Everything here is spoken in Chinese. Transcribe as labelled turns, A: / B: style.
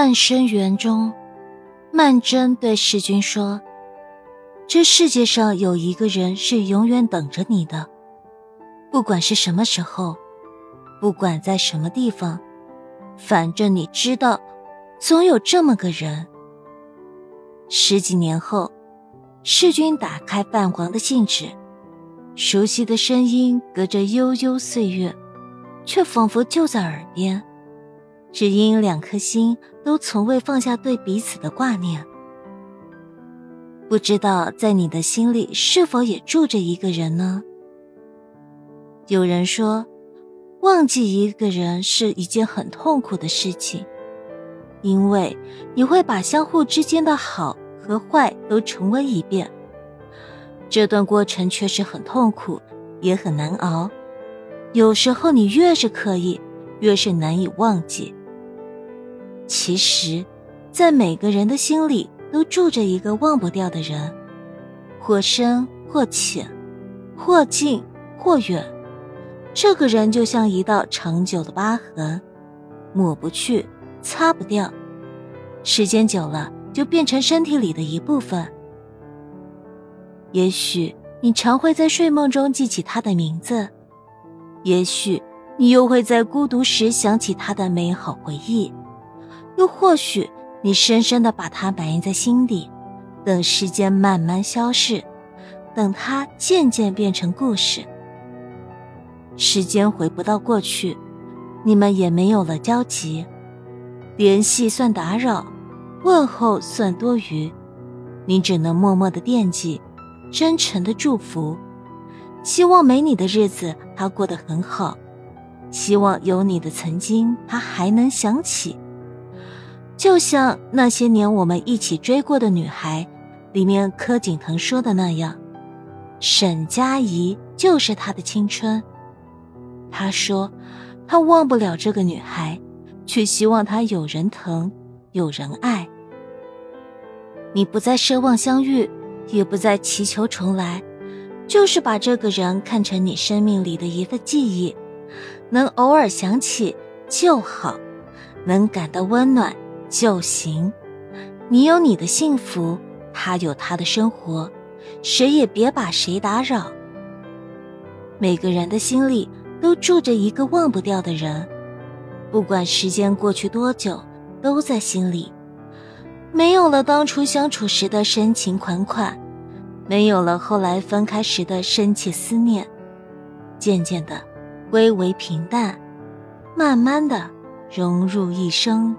A: 半生缘中，曼桢对世君说：“这世界上有一个人是永远等着你的，不管是什么时候，不管在什么地方，反正你知道，总有这么个人。”十几年后，世君打开泛黄的信纸，熟悉的声音隔着悠悠岁月，却仿佛就在耳边。只因两颗心都从未放下对彼此的挂念，不知道在你的心里是否也住着一个人呢？有人说，忘记一个人是一件很痛苦的事情，因为你会把相互之间的好和坏都重温一遍，这段过程确实很痛苦，也很难熬。有时候你越是刻意，越是难以忘记。其实，在每个人的心里都住着一个忘不掉的人，或深或浅，或近或远。这个人就像一道长久的疤痕，抹不去，擦不掉，时间久了就变成身体里的一部分。也许你常会在睡梦中记起他的名字，也许你又会在孤独时想起他的美好回忆。又或许，你深深的把它埋在心底，等时间慢慢消逝，等它渐渐变成故事。时间回不到过去，你们也没有了交集，联系算打扰，问候算多余，你只能默默的惦记，真诚的祝福，希望没你的日子他过得很好，希望有你的曾经他还能想起。就像那些年我们一起追过的女孩，里面柯景腾说的那样，沈佳宜就是他的青春。他说，他忘不了这个女孩，却希望她有人疼，有人爱。你不再奢望相遇，也不再祈求重来，就是把这个人看成你生命里的一份记忆，能偶尔想起就好，能感到温暖。就行，你有你的幸福，他有他的生活，谁也别把谁打扰。每个人的心里都住着一个忘不掉的人，不管时间过去多久，都在心里。没有了当初相处时的深情款款，没有了后来分开时的深切思念，渐渐的归为平淡，慢慢的融入一生。